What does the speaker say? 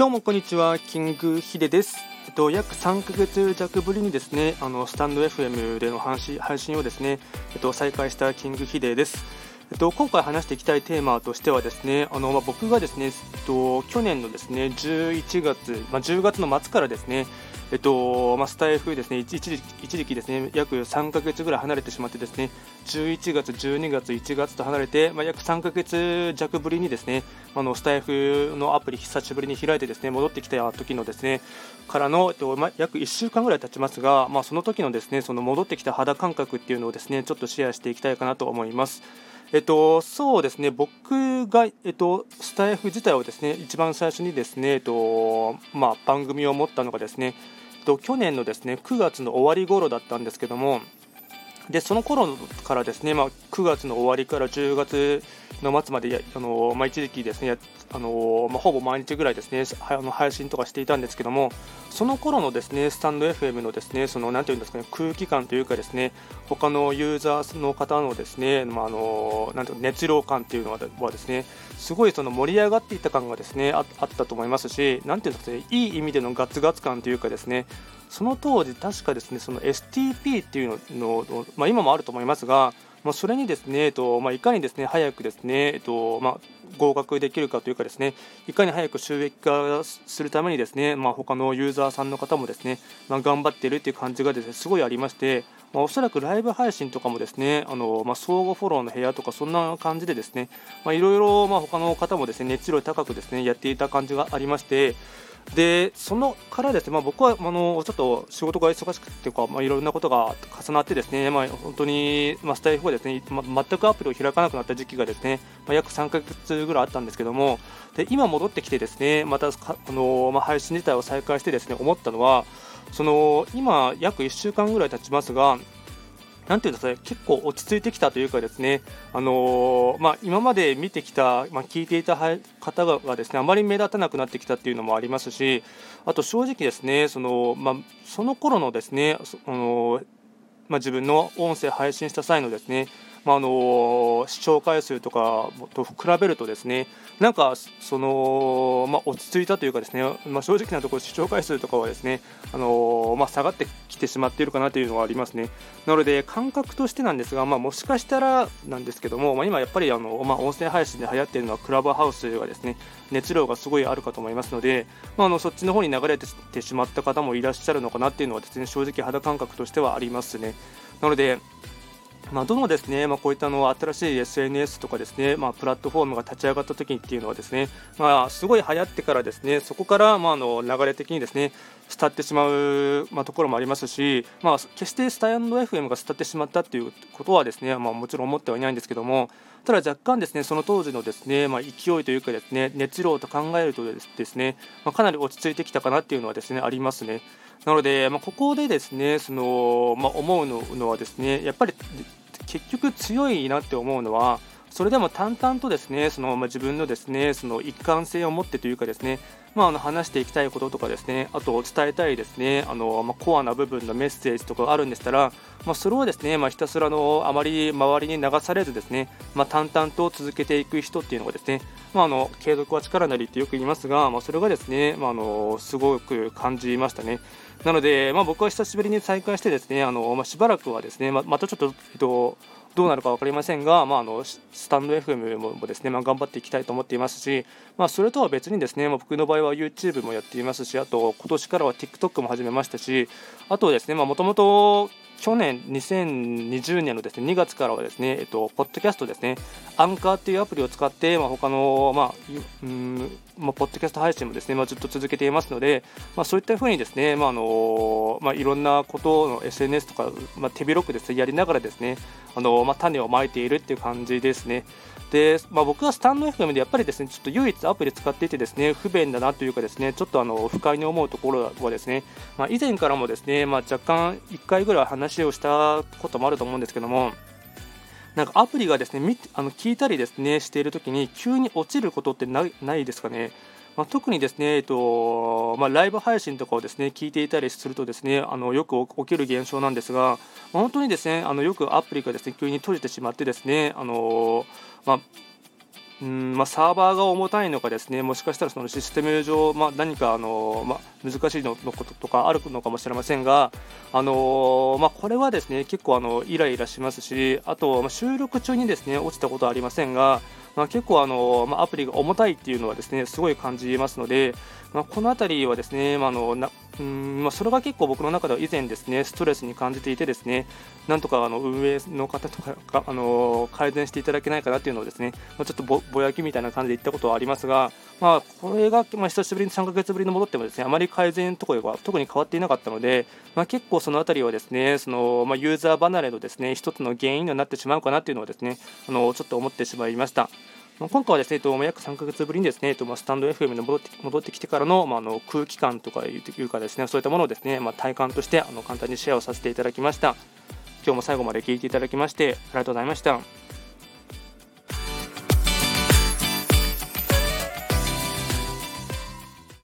どうもこんにちは、キングヒデです。えっと、約3ヶ月弱ぶりにですね、あのスタンド FM での話配信をですね、えっと、再開したキングヒデです。えっと、今回話していきたいテーマとしてはですね、あのまあ、僕がですね、えっと、去年のですね11月、まあ、10月の末からですね、えっとまあ、スタイフですね一時一時期ですね約3ヶ月ぐらい離れてしまってですね11月、12月、1月と離れて、まあ、約3ヶ月弱ぶりにですねあのスタイフのアプリ久しぶりに開いてですね戻ってきた時のですねからの、えっとまあ、約1週間ぐらい経ちますが、まあ、その時のですねその戻ってきた肌感覚っていうのをですねちょっとシェアしていきたいかなと思います。えっと、そうですね、僕が、えっと、スタイフ自体をですね、一番最初にですね、えっと、まあ、番組を持ったのがですね、と、去年のですね9月の終わり頃だったんですけどもでその頃からですね、まあ、9月の終わりから10月の末まであの、まあ、一時期ですねあの、まあ、ほぼ毎日ぐらいですねあの配信とかしていたんですけどもその頃のですねスタンド FM のですねそのなんていうんですかね空気感というかですね他のユーザーの方のですね、まあ、あのなんていう熱量感というのはですねすごいその盛り上がっていた感がですねあったと思いますしなんていうんですかねいい意味でのガツガツ感というかですねその当時確かですねその STP っていうのの、まあ、今もあると思いますがまあ、それにですね、えっとまあ、いかにですね早くですね、えっとまあ、合格できるかというかですねいかに早く収益化するためにですね、まあ、他のユーザーさんの方もですね、まあ、頑張っているという感じがですねすごいありまして、まあ、おそらくライブ配信とかもですねあの、まあ、相互フォローの部屋とかそんな感じでですねいろいろ他の方もですね熱量高くですねやっていた感じがありましてでそのからですね、まあ、僕はあのちょっと仕事が忙しくてか、まあ、いろんなことが重なってですね、まあ、本当に、まあ、スタイフがですね、ま、全くアプリを開かなくなった時期がですね、まあ、約3ヶ月ぐらいあったんですけどもで今戻ってきてですねまたあの、まあ、配信自体を再開してですね思ったのはその今約1週間ぐらい経ちますがなんていうんですかね、結構落ち着いてきたというかですね、あのー、まあ、今まで見てきた、まあ、聞いていた方がですね、あまり目立たなくなってきたっていうのもありますし、あと正直ですね、その、まあ、その頃のですね、あのー、まあ、自分の音声配信した際のですね、まあ、あの視聴回数とかと比べるとですねなんかその、まあ、落ち着いたというかですね、まあ、正直なところ視聴回数とかはですね、あのまあ、下がってきてしまっているかなというのはありますね。なので感覚としてなんですが、まあ、もしかしたらなんですけども、まあ、今やっぱりあの、まあ、音声配信で流行っているのはクラブハウスがですね熱量がすごいあるかと思いますので、まあ、あのそっちの方に流れてしまった方もいらっしゃるのかなっていうのはですね正直肌感覚としてはありますね。なのでまあ、どのですね、まあ、こういったの新しい SNS とかですね、まあ、プラットフォームが立ち上がった時っていうのはですね、まあ、すごい流行ってからですね、そこから、まあ、の流れ的にですね、伝ってしまう、ま、ところもありますし、まあ、決してスタインド FM が伝ってしまったっていうことはですね、まあ、もちろん思ってはいないんですけども、ただ若干ですね、その当時のですね、まあ、勢いというかですね、熱量と考えるとですね、ま、かなり落ち着いてきたかなっていうのはですね、ありますね。なので、まあ、ここでですね、そのまあ、思うのはですね、やっぱり結局強いなって思うのはそれでも淡々とですねその、まあ、自分のですねその一貫性を持ってというかですね、まあ、あの話していきたいこととかですねあと伝えたいですねあの、まあ、コアな部分のメッセージとかがあるんでしたら、まあ、それをですね、まあ、ひたすらのあまり周りに流されずですね、まあ、淡々と続けていく人っていうのがですね、まあ、あの継続は力なりってよく言いますが、まあ、それがですね、まあ、あのすごく感じましたね。なので、まあ、僕は久しぶりに再開してですねあの、まあ、しばらくはですねままたちょっと、えっとどうなるか分かりませんが、まあ、あのスタンド FM もですね、まあ、頑張っていきたいと思っていますし、まあ、それとは別にですね、まあ、僕の場合は YouTube もやっていますし、あと今年からは TikTok も始めましたし、あとですね、もともと去年2020年のですね2月からはですね、えっと、ポッドキャストですね、アンカーっていうアプリを使って、まあ、他の、まあ、うんまあ、ポッドキャスト配信もですね、まあ、ずっと続けていますので、まあ、そういったふうにですね、まああのまあ、いろんなことの SNS とか、まあ、手広くですねやりながらですね、あのまあ、種をまいているっていう感じですね。で、まあ、僕はスタンド FM でやっぱりですねちょっと唯一アプリ使っていてですね不便だなというかですねちょっとあの不快に思うところはですね、まあ、以前からもですね、まあ、若干1回ぐらい話をしたこともあると思うんですけどもなんかアプリがですねあの聞いたりですねしているときに急に落ちることってないですかね？まあ、特にですね、えっとまあ、ライブ配信とかをですね聞いていたりするとですねあのよく起きる現象なんですが、まあ、本当にですねあのよくアプリがですね急に閉じてしまってですねあの、まあうんまあ、サーバーが重たいのかですねもしかしたらそのシステム上、まあ、何かあの、まあ、難しいののこととかあるのかもしれませんが、あのまあ、これはですね結構あのイライラしますしあと、まあ、収録中にですね落ちたことはありませんが、まあ、結構あの、まあ、アプリが重たいっていうのはですねすごい感じますので、まあ、この辺りはですね、まあ、あのうんまあ、それが結構僕の中では以前ですねストレスに感じていてですねなんとかあの運営の方とかがあの改善していただけないかなというのをですね、まあ、ちょっとぼやきみたいな感じで言ったことはありますが、まあ、これが、まあ、久しぶりに3ヶ月ぶりに戻ってもですねあまり改善とかは特に変わっていなかったので、まあ、結構その辺りはですねその、まあ、ユーザー離れのですね一つの原因になってしまうかなというのをですねあのちょっと思ってしまいました。今回はですね、約3ヶ月ぶりにですね、えっとスタンド FM に戻って戻ってきてからの,、まあ、あの空気感とかいうかですね、そういったものをですね、まあ、体感としてあの簡単にシェアをさせていただきました。今日も最後まで聞いていただきましてありがとうございました。